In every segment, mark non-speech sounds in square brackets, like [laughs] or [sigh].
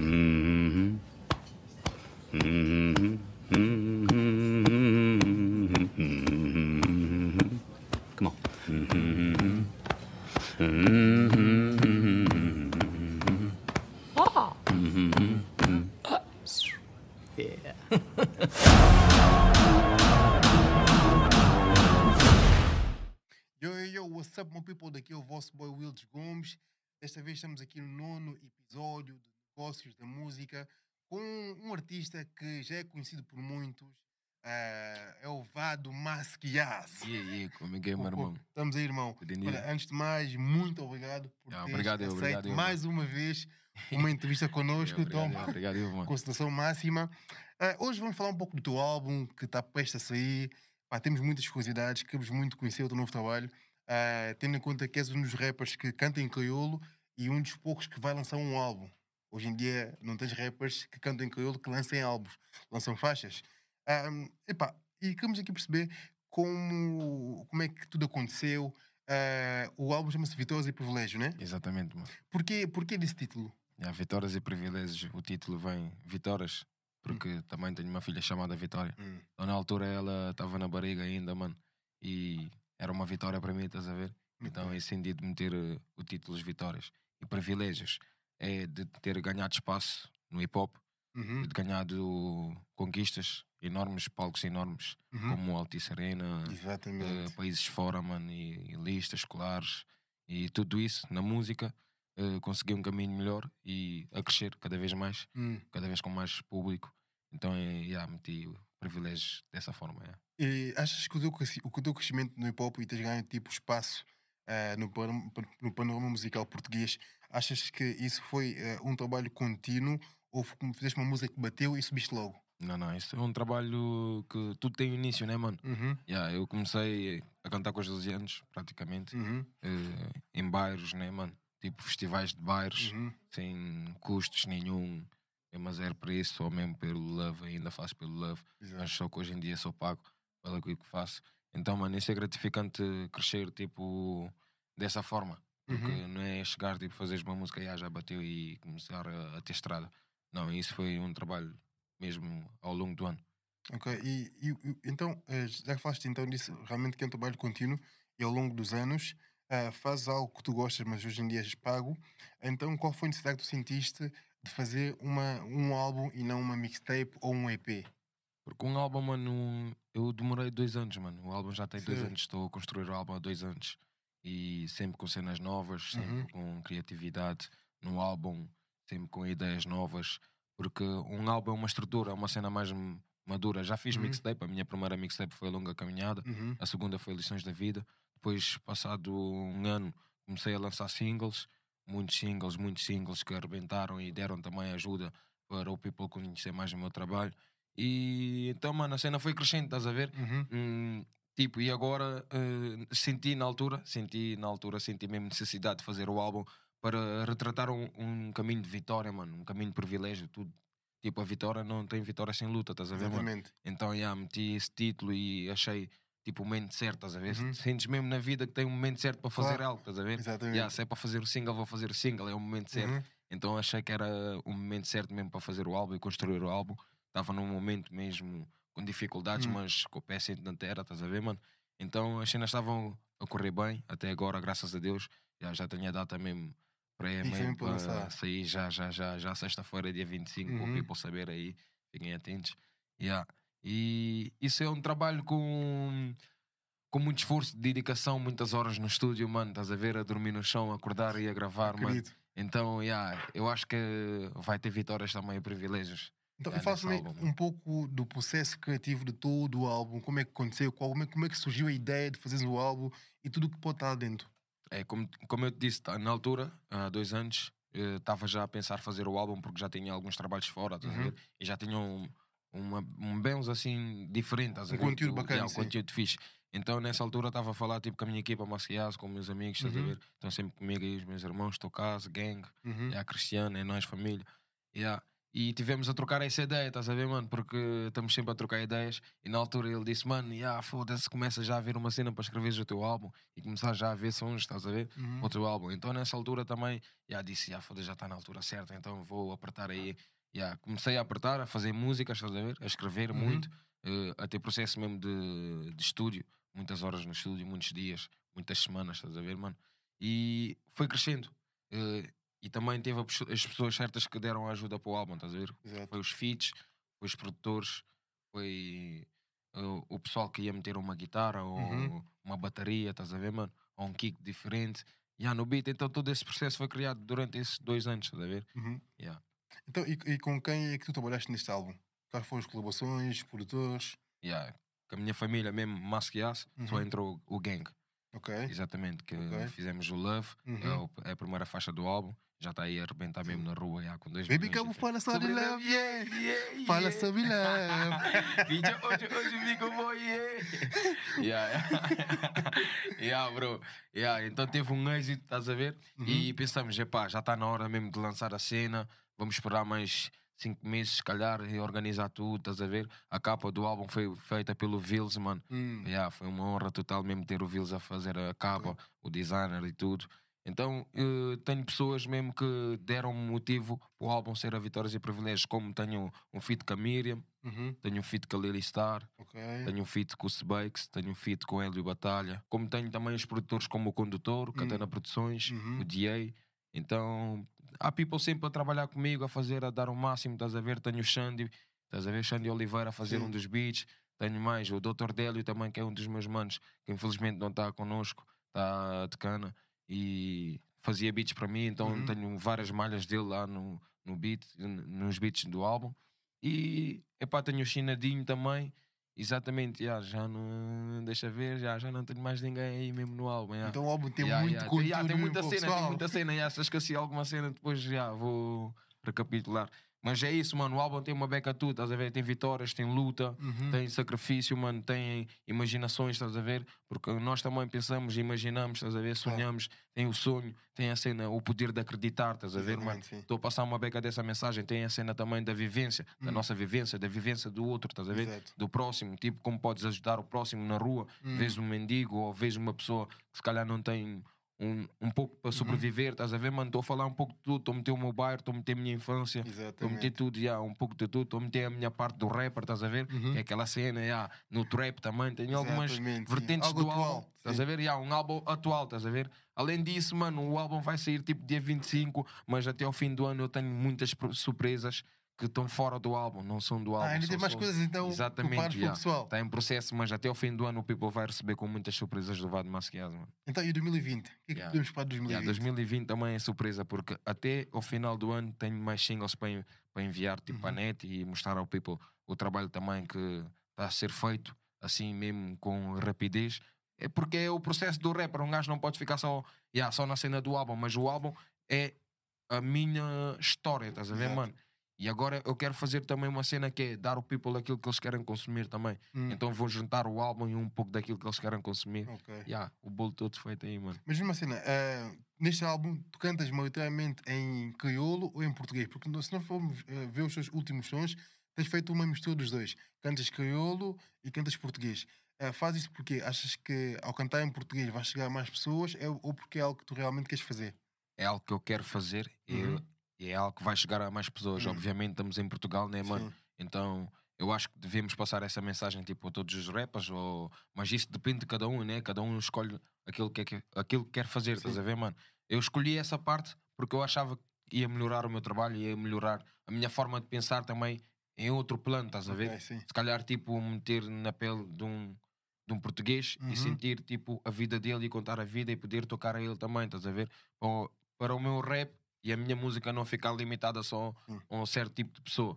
Mm-hmm. Mm-hmm. Um artista que já é conhecido por muitos. ah, é o Vado Masquias. Yeah, yeah, como é que é, meu irmão? Estamos aí, irmão. Olha, antes de mais, muito obrigado por Ah, obrigado eu, aceito obrigado mais uma vez [laughs] uma entrevista connosco. Yeah, Então, obrigado, obrigado, mano. consideração máxima. Ah, hoje vamos falar um pouco do teu álbum que está prestes a sair. Pá, temos muitas curiosidades, queremos muito conhecer o teu novo trabalho. Ah, tendo em conta que és um dos rappers que canta em crioulo e um dos poucos que vai lançar um álbum. Hoje em dia não tens rappers que cantam em crioulo que lancem álbuns, lançam faixas. Ah, epá, e queremos aqui perceber como, como é que tudo aconteceu. Ah, o álbum chama-se Vitórias e Privilégio, né? Exatamente, mano. Porquê, porquê desse título? Yeah, Vitórias e Privilégios, o título vem Vitórias, porque também tenho uma filha chamada Vitória. Hum. Então, na altura ela estava na barriga ainda, mano, e era uma vitória para mim, estás a ver? Então é sentido de meter eh, o título de Vitórias. E Privilégios é de ter ganhado espaço no hip hop, Uhum, de ganhado conquistas enormes, palcos enormes, uhum. como Altice Arena, eh, países fora, mano, e, e listas escolares e tudo isso na música, eh, consegui um caminho melhor e a crescer cada vez mais, Hum. cada vez com mais público. Então, é, yeah, meti o privilégio dessa forma. yeah. E achas que o teu, o crescimento no hip hop e tens ganho tipo espaço eh, no, panorama, no panorama musical português, achas que isso foi eh, um trabalho contínuo ou fizeste uma música que bateu e subiste logo? Não, não, isso é um trabalho que tudo tem início, né, mano? Uhum, Yeah, eu comecei a cantar com os 12 anos, praticamente, uhum, eh, em bairros, né, mano? Tipo festivais de bairros, uhum. sem custos nenhum, mas era por isso, só mesmo pelo love, ainda faço pelo love. Exato. mas só que hoje em dia sou pago pelo que faço. Então, mano, isso é gratificante crescer, tipo, dessa forma. Porque Uhum. não é chegar, tipo, fazeres uma música e ah, já bateu e começar a, a ter estrada. Não, isso foi um trabalho mesmo ao longo do ano. Ok, e, e- então, eh, já que falaste então disso, realmente que é um trabalho contínuo e ao longo dos anos eh, fazes algo que tu gostas, mas hoje em dia és pago. Então, qual foi a necessidade que tu sentiste de fazer uma, um álbum e não uma mixtape ou um EP? Porque um álbum, mano, eu demorei dois anos, mano. O álbum já tem dois Sim. anos, estou a construir o álbum há dois anos. E sempre com cenas novas, sempre Uhum. com criatividade no álbum, sempre com ideias novas. Porque um álbum é uma estrutura, é uma cena mais madura. Já fiz Uhum. mixtape, a minha primeira mixtape foi a Longa Caminhada, Uhum. a segunda foi Lições da Vida. Depois, passado um ano, comecei a lançar singles, muitos singles, muitos singles que arrebentaram e deram também ajuda para o people conhecer mais o meu trabalho. E então, mano, a cena foi crescendo, estás a ver? Uhum. Hum, tipo, e agora eh, senti na altura, senti na altura, senti mesmo necessidade de fazer o álbum para retratar um, um caminho de vitória, mano, um caminho de privilégio, tudo. Tipo, a vitória não tem vitória sem luta, estás a ver, mano? Exatamente. Então, já, meti esse título e achei, tipo, o momento certo, estás a ver? Uhum. Sentes mesmo na vida que tem um momento certo para fazer Claro. algo, estás a ver? Exatamente. Já, se é para fazer o single, vou fazer o single, é o momento certo. Uhum. Então achei que era o momento certo mesmo para fazer o álbum e construir o álbum. Estava num momento mesmo com dificuldades, Hum. mas com o pé sempre na terra, estás a ver, mano? Então as cenas estavam a correr bem, até agora, graças a Deus. Já, já tenho a data mesmo para, mesmo para para sair já, já, já, já sexta-feira, dia 25, para Uhum. o people saber aí, fiquem atentos. Yeah. E isso é um trabalho com, com muito esforço, dedicação, muitas horas no estúdio, mano. Estás a ver, a dormir no chão, a acordar e a gravar, mano. Acredito. Então, yeah, eu acho que vai ter vitórias também e privilégios. Então, Já e fala nesse também álbum, um pouco do processo criativo de todo o álbum, como é que aconteceu, qual- como é, como é que surgiu a ideia de fazeres o álbum e tudo o que pode estar lá dentro. É, como, como eu te disse, tá, na altura, há dois anos, estava já a pensar fazer o álbum porque já tinha alguns trabalhos fora, Uhum. ver? E já tinha um, uma, um bens assim diferente, Um conteúdo bacana, yeah, um conteúdo fixe. Então nessa altura estava a falar tipo com a minha equipa Macias, com meus amigos, estás a Uhum. ver? Estão sempre comigo aí, os meus irmãos, estou casa, gang, Uhum. é a Cristiana, é nós, família. Yeah. E tivemos a trocar essa ideia, estás a ver, mano? Porque estamos sempre a trocar ideias. E na altura ele disse, mano, yeah, foda-se, começa já a ver uma cena para escreveres o teu álbum e começar já a ver sons, estás a ver? Uhum. O teu álbum. Então nessa altura também, já disse, yeah, foda já está na altura certa, então vou apertar aí. Yeah, comecei a apertar, a fazer música, estás a ver? A escrever Uhum. muito, eh, a ter processo mesmo de, de estúdio, muitas horas no estúdio, muitos dias, muitas semanas, estás a ver, mano? E foi crescendo. Eh, e também teve as pessoas certas que deram ajuda para o álbum, estás a ver? Exato. Foi os feats, foi os produtores, foi eh, o pessoal que ia meter uma guitarra ou Uhum. uma bateria, estás a ver, mano? Ou um kick diferente. Yeah, no beat, então todo esse processo foi criado durante esses dois anos, estás a ver? Uhum. Yeah. Então, e, e com quem é que tu trabalhaste neste álbum? Quais foram as colaborações, produtores? Yeah. Com a minha família mesmo, Masquias, só Uhum. entrou o gang, Ok. exatamente, que Ok. fizemos o Love, é, Uhum. o- é a primeira faixa do álbum, já está aí a arrebentar mesmo na rua, yeah, com dois Baby, milhões como fala sobre love, love, yeah. yeah, Fala sobre love. [laughs] Hoje, hoje fico bom, yeah. yeah. [laughs] yeah, bro. Yeah, então teve um êxito, estás a ver? Uhum. E pensamos, epá, já está na hora mesmo de lançar a cena, vamos esperar mais cinco meses, se calhar, e organizar tudo, estás a ver? A capa do álbum foi feita pelo Vils, mano. Hum. Yeah, foi uma honra total mesmo ter o Vils a fazer a capa, o designer e tudo. Então eh, tenho pessoas mesmo que deram motivo para o álbum ser a Vitórias e Privilégios, como tenho um feat com a Miriam, Uhum. tenho um feat com a Lily Star, Ok. tenho um feat com o Sebakes, tenho um feat com o Hélio Batalha, como tenho também os produtores como o Condutor, o Catena Produções, Uhum. o DA. Então há people sempre a trabalhar comigo, a fazer, a dar o máximo, estás a ver? Tenho o Xandi, estás a ver? Xandi Oliveira a fazer Sim. um dos beats. Tenho mais o Dr. Délio também, que é um dos meus manos, que infelizmente não está connosco, está de cana e fazia beats para mim, então Uhum. tenho várias malhas dele lá no, no beat, nos beats do álbum. E epá, tenho o Chinadinho também. Exatamente, já, já não. Deixa ver, já, já não tenho mais ninguém aí mesmo no álbum. Então o álbum tem muito ya, conteúdo. tem muita cena, tem pessoal. muita cena. Se eu esqueci alguma cena, depois já vou recapitular. Mas é isso, mano. O álbum tem uma beca tudo, estás a ver? Tem vitórias, tem luta, Uhum. tem sacrifício, mano. Tem imaginações, estás a ver? Porque nós também pensamos, imaginamos, estás a ver? Sonhamos, tem o sonho, tem a cena, o poder de acreditar, estás a ver, mano? Exatamente, sim. Estou a passar uma beca dessa mensagem. Tem a cena também da vivência, da Hum. nossa vivência, da vivência do outro, estás a ver? Exato. do próximo, tipo como podes ajudar o próximo na rua, Hum. vês um mendigo ou vês uma pessoa que se calhar não tem um, um pouco Uhum. para sobreviver, estás a ver, mano? Estou a falar um pouco de tudo, estou a meter o meu bairro, estou a meter a minha infância, estou a meter tudo, já, um pouco de tudo, estou a meter a minha parte do rapper, estás a ver? Uhum. É aquela cena, já, no trap também, tenho algumas Exatamente, sim. vertentes Algo do atual, álbum, estás a ver? Já, um álbum atual, estás a ver? Além disso, mano, o álbum vai sair tipo dia 25, mas até ao fim do ano eu tenho muitas surpresas que estão fora do álbum, não são do álbum. Ah, ainda tem mais só- coisas então Exatamente, para yeah. pessoal. Está em processo, mas até ao fim do ano o People vai receber com muitas surpresas do Vado Masquias, mano. Então, e 2020? O que é que Yeah. podemos esperar de 2020? Yeah, 2020 também é surpresa, porque até ao final do ano tenho mais singles para, para enviar tipo, Uhum. net e mostrar ao People o trabalho também que está a ser feito, assim mesmo com rapidez. É porque é o processo do rapper, um gajo não pode ficar só, yeah, só na cena do álbum, mas o álbum é a minha história, estás a ver, Exato. mano? E agora eu quero fazer também uma cena que é dar ao people aquilo que eles querem consumir também. Hum, Então vou juntar o álbum e um pouco daquilo que eles querem consumir. ok. Yeah, o bolo todo feito aí, mano. Mas mesmo assim, ah, neste álbum, tu cantas maioritariamente em crioulo ou em português? Porque se não formos ah, ver os seus últimos sons, tens feito uma mistura dos dois. Cantas crioulo e cantas português. Ah, faz isso porque achas que ao cantar em português vais chegar a mais pessoas é, ou porque é algo que tu realmente queres fazer? É algo que eu quero fazer e, Uhum. E é algo que vai chegar a mais pessoas. Hum. Obviamente estamos em Portugal, né, mano? Sim. Então eu acho que devemos passar essa mensagem tipo a todos os rappers, ou... mas isso depende de cada um, né? Cada um escolhe aquilo que, que- aquilo que quer fazer, estás Sim. a ver, mano? Eu escolhi essa parte porque eu achava que ia melhorar o meu trabalho, ia melhorar a minha forma de pensar também em outro plano, estás a ver? Ok, sim. se calhar tipo meter na pele de um, de um português Uhum. e sentir tipo a vida dele e contar a vida e poder tocar a ele também, estás a ver? Para, para o meu rap e a minha música não ficar limitada só Hum. a um certo tipo de pessoa.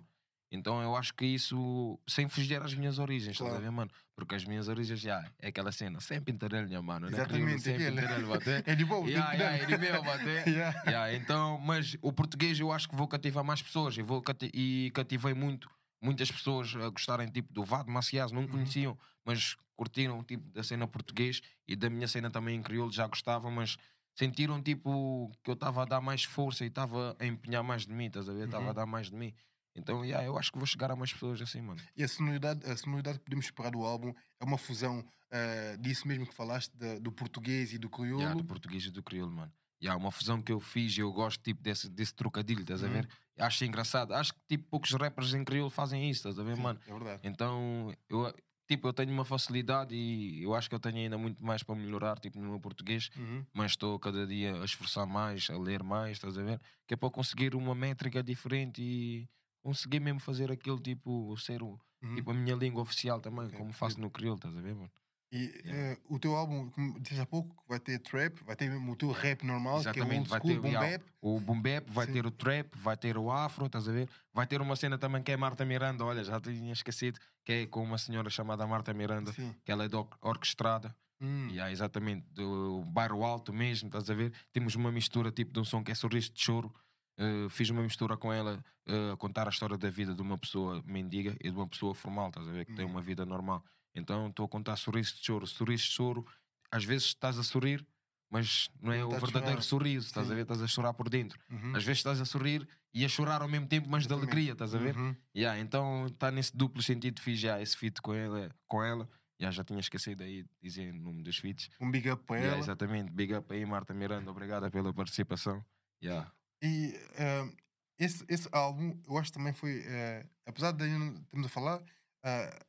Então eu acho que isso, sem fugir às minhas origens, estás a Claro. ver, mano? Porque as minhas origens já é aquela cena, sempre interelha, mano. Exatamente, Sempre aquele. interelha, bater. É de bom, Yeah, yeah, é de meu, bater. Yeah. Yeah, então, mas o português eu acho que vou cativar mais pessoas e, vou cati- e cativei muito, muitas pessoas a gostarem tipo do Vado Macias, não conheciam, mas curtiram tipo da cena português e da minha cena também em crioulo já gostavam, mas sentiram tipo que eu estava a dar mais força e estava a empenhar mais de mim, estás a ver? Estava Uhum. a dar mais de mim. Então, yeah, eu acho que vou chegar a mais pessoas assim, mano. E a sonoridade, a sonoridade que podemos esperar do álbum é uma fusão eh, disso mesmo que falaste, da- do português e do crioulo. Yeah, do português e do crioulo, mano. Yeah, uma fusão que eu fiz e eu gosto tipo, desse, desse trocadilho, estás a Uhum. ver? Acho engraçado. Acho que tipo, poucos rappers em crioulo fazem isso, estás a ver, Sim, mano? É verdade. Então, eu, tipo, eu tenho uma facilidade e eu acho que eu tenho ainda muito mais para melhorar, tipo, no meu português, Uhum. mas estou cada dia a esforçar mais, a ler mais, estás a ver? Que é para conseguir uma métrica diferente e conseguir mesmo fazer aquilo, tipo, ser o, Uhum. tipo, a minha língua oficial também, Ok, como faço no crioulo, estás a ver, mano? E eh, o teu álbum, como disse há pouco, vai ter trap, vai ter mesmo o teu rap normal, que é o Exatamente, old vai school, ter boom yeah, bap. o boom bap, vai Sim. ter o trap, vai ter o afro, estás a ver? Vai ter uma cena também que é Marta Miranda, olha, já tinha esquecido, que é com uma senhora chamada Marta Miranda, Sim. que ela é de or- orquestrada, Hum. e há exatamente do bairro alto mesmo, estás a ver? Temos uma mistura tipo de um som que é sorriso de choro. Uh, fiz uma mistura com ela uh, a contar a história da vida de uma pessoa mendiga e de uma pessoa formal, estás a ver? Que tem Uhum. uma vida normal. Então estou a contar sorriso de choro. Sorriso de choro, às vezes estás a sorrir, mas não é Não o a verdadeiro sorriso, estás a Sim. ver? Estás a chorar por dentro. Uhum. Às vezes estás a sorrir e a chorar ao mesmo tempo, mas de Exatamente. alegria, estás a ver? Uhum. Yeah, então está nesse duplo sentido, fiz já esse feat com ela. Com ela. Yeah, já tinha esquecido aí de dizer o nome dos feats. Um big up para Yeah, ela. exatamente. Big up aí, Marta Miranda. Obrigada pela participação. Yeah. E eh, esse, esse álbum, eu acho que também foi, eh, apesar de ainda não estamos a falar, eh,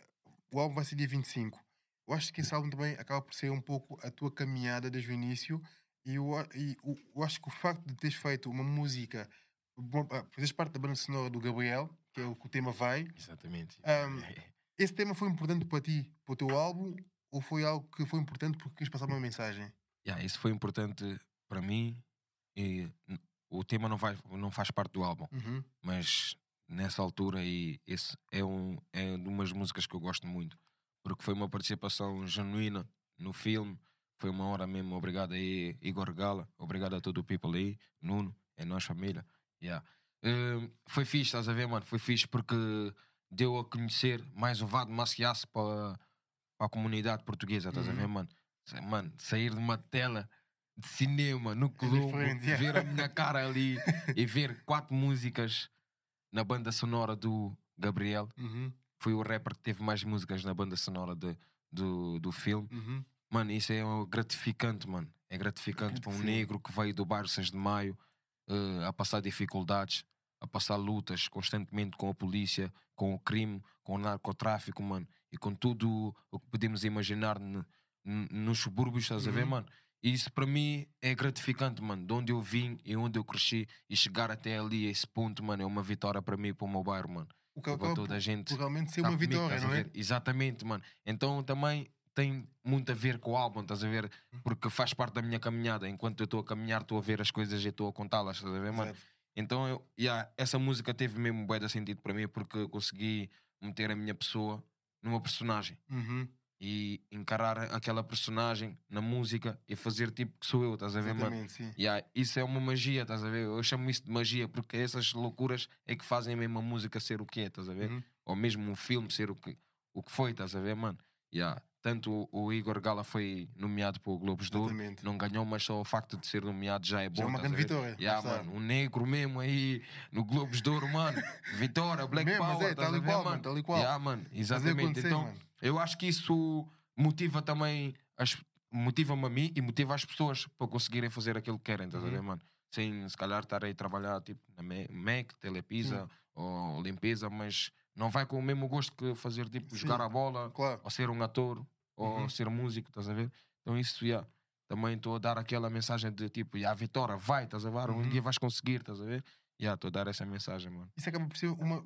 o álbum vai ser dia 25. Eu acho que esse álbum também acaba por ser um pouco a tua caminhada desde o início. E eu, e o- eu acho que o facto de teres feito uma música, ah, fazes parte da banda sonora do Gabriel, que é o que o tema vai, Exatamente. Ahm, [laughs] esse tema foi importante para ti, para o teu álbum, ou foi algo que foi importante porque quis passar uma mensagem? Yeah, isso foi importante para mim. E o tema não, vai, não faz parte do álbum, Uhum. mas nessa altura e esse é, um, é umas músicas que eu gosto muito, porque foi uma participação genuína no filme. Foi uma hora mesmo. Obrigado aí, Igor Gala. Obrigado a todo o people aí. Nuno, é nós família. Yeah. Hum, foi fixe, estás a ver, mano? Foi fixe porque deu a conhecer mais o Vado Maciasse para a comunidade portuguesa, estás a ver, Uhum. mano? Mano, sair de uma tela de cinema no Colombo, diferente, yeah. ver a minha [laughs] cara ali e ver quatro músicas na banda sonora do Gabriel. Uhum. Foi o rapper que teve mais músicas na banda sonora de, do, do filme. Uhum. Mano, isso é gratificante, mano. É gratificante para um negro que veio do bairro 6 de Maio eh, a passar dificuldades, a passar lutas constantemente com a polícia, com o crime, com o narcotráfico, mano, e com tudo o que podemos imaginar nos subúrbios, estás a ver, Uhum. mano? E isso para mim é gratificante, mano. De onde eu vim e onde eu cresci e chegar até ali, a esse ponto, mano, é uma vitória para mim e para o meu bairro, mano. O que acaba toda por, a gente realmente ser tá uma comigo, vitória, não é? Exatamente, mano. Então também tem muito a ver com o álbum, estás a ver? Uhum. Porque faz parte da minha caminhada. Enquanto eu estou a caminhar, estou a ver as coisas e estou a contá-las, estás a ver, mano? Exato. Então eu, yeah, essa música teve mesmo bué de sentido para mim porque eu consegui meter a minha pessoa numa personagem Uhum. E encarar aquela personagem na música e fazer tipo que sou eu, estás a ver, mano? Exatamente, sim. Yeah, isso é uma magia, estás a ver? Eu chamo isso de magia porque essas loucuras é que fazem mesmo a música ser o que é, estás a ver? Uhum. Ou mesmo um filme ser o que, o que foi, estás a ver, mano? Yeah. Tanto o, o Igor Gala foi nomeado para o Globos de Ouro, não ganhou, mas só o facto de ser nomeado já é bom. Já é uma a grande vitória. Yeah, mano, um negro mesmo aí no Globos de Ouro, mano. [laughs] Vitória, Black Mesmo, mas Power, é, estás tal e ver, qual, mano? tal e qual. Yeah, mano, exatamente. Então, mano. eu acho que isso motiva também, as- motiva-me a mim e motiva as pessoas para conseguirem fazer aquilo que querem, estás a ver, Uhum. mano? Sem se calhar estar aí a trabalhar tipo na Mac, Telepisa ou limpeza, mas não vai com o mesmo gosto que fazer tipo Sim. jogar a bola Claro. ou ser um ator ou Uhum. ser músico, estás a ver? Então isso, yeah, também estou a dar aquela mensagem de tipo, yeah, Vitória, vai, estás a ver? Um Uhum. dia vais conseguir, estás a ver? Yeah, estou a dar essa mensagem, mano. Isso acaba por ser uma,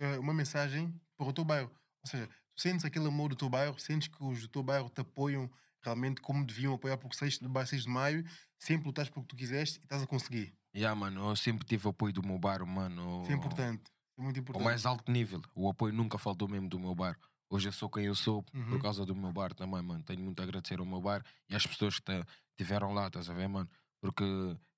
eh, uma mensagem para o teu bairro. Ou seja, tu sentes aquele amor do teu bairro, sentes que os do teu bairro te apoiam realmente como deviam apoiar, porque 6 de, ba- 6 de maio sempre lutaste pelo que tu quiseste e estás a conseguir. Yeah, mano, eu sempre tive apoio do meu bairro, mano. Isso é importante. É muito importante. mais alto nível. O apoio nunca faltou mesmo do meu bairro. Hoje eu sou quem eu sou Uhum. por causa do meu bairro também, mano. Tenho muito a agradecer ao meu bairro e às pessoas que estiveram lá, estás a ver, mano? Porque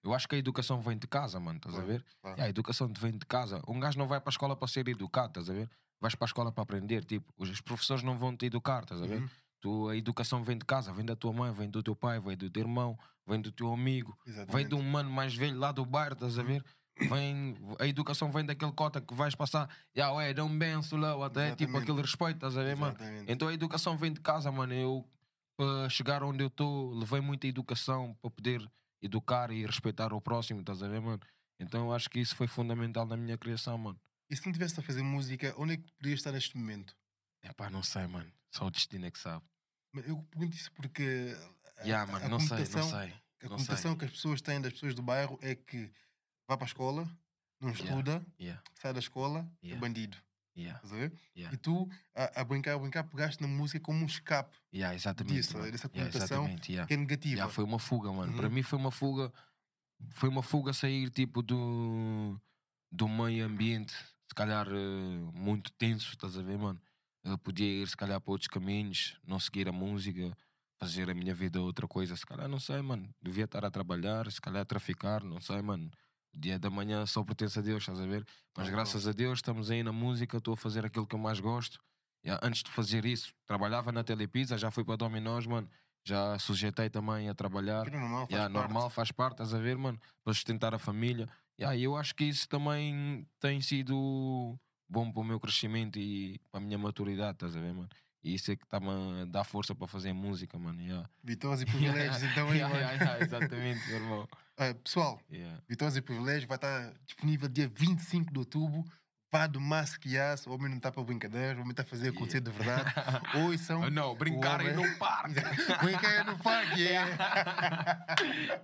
eu acho que a educação vem de casa, mano, estás a Claro, ver? claro. A educação vem de casa. Um gajo não vai para a escola para ser educado, estás a ver? Vais para a escola para aprender. Tipo, os professores não vão te educar, estás a ver? Uhum. Tu, a educação vem de casa, vem da tua mãe, vem do teu pai, vem do teu irmão, vem do teu amigo, vem Exatamente. de um mano mais velho lá do bairro, estás a ver? Vem, a educação vem daquele cota que vais passar, yeah, ué, um benço lá, até tipo Exatamente. aquele respeito, estás a ver, mano? Então a educação vem de casa, mano. Eu, para chegar onde eu estou, levei muita educação para poder educar e respeitar o próximo, estás a ver, mano? Então eu acho que isso foi fundamental na minha criação, mano. E se não tivesse a fazer música, onde é que podias estar neste momento? É pá, não sei, mano. Só o destino é que sabe. Eu pergunto isso porque a, Yeah, mano, a não sei, não sei. a não sei. conotação que as pessoas têm das pessoas do bairro é que vai para a escola, não estuda, Yeah, sai da escola, é Yeah. bandido. yeah. E tu, a, a brincar, a brincar, pegaste na música como um escape, Yeah, exatamente. disso, mano. dessa conotação yeah. que é negativa. Foi uma fuga, mano. Para Uhum. mim foi uma fuga. Foi uma fuga sair tipo do, do meio ambiente, se calhar eh, muito tenso, estás a ver, mano? Eu podia ir se calhar para outros caminhos, não seguir a música, fazer a minha vida outra coisa. Se calhar não sei, mano. Devia estar a trabalhar, se calhar a traficar, não sei, mano. Dia da manhã só pertence a Deus, estás a ver? Mas Ah, graças a Deus estamos aí na música, estou a fazer aquilo que eu mais gosto. Yeah, antes de fazer isso, trabalhava na Telepizza, já fui para Dominós, mano. Já sujeitei também a trabalhar. Que normal, faz Yeah, parte. normal, faz parte, estás a ver, mano? Para sustentar a família. Yeah, e eu acho que isso também tem sido bom para o meu crescimento e para a minha maturidade, estás a ver, mano? E isso é que está-me a dar força para fazer música, mano. Yeah. Vitórias e [laughs] privilégios, então aí, Yeah, yeah, yeah, exatamente, meu irmão. [laughs] Ah, pessoal, Yeah. Vitórias e Privilégios vai estar disponível dia 25 de outubro. Vá do Masquias, o homem não está para brincadeira, o homem está a fazer acontecer de verdade. [laughs] Hoje são. Ah, não, brincar aí homem- no parque. Brincar no parque, yeah.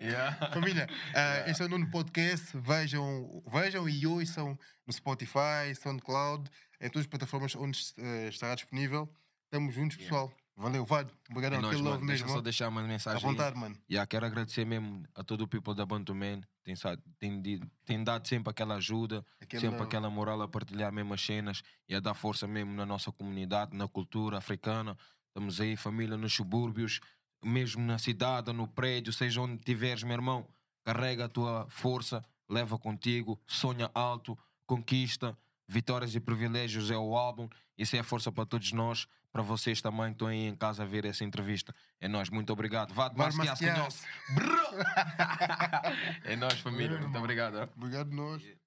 yeah. Família, ah, este é o nono podcast. Vejam, vejam e ouçam no Spotify, SoundCloud, em todas as plataformas onde eh, estará disponível. Estamos juntos, Yeah. pessoal. Valeu, Vado. Obrigado, nóis, love mano. Deixa mesmo. só deixar uma À mensagem. aí. vontade, mano. Yeah, quero agradecer mesmo a todo o people da Bantu Man. Tem, tem, tem dado sempre aquela ajuda, Aquele sempre aquela moral a partilhar mesmo as cenas e a dar força mesmo na nossa comunidade, na cultura africana. Estamos aí, família, nos subúrbios, mesmo na cidade, no prédio, seja onde estiveres, meu irmão. Carrega a tua força, leva contigo, sonha alto, conquista. Vitórias e Privilégios é o álbum. Isso é a força para todos nós, para vocês também que estão aí em casa a ver essa entrevista. É nós, muito obrigado. Vá de Vá de Masquias, Masquias. canhão. Brrr. [laughs] é nós, família. Muito obrigado. Obrigado, nós.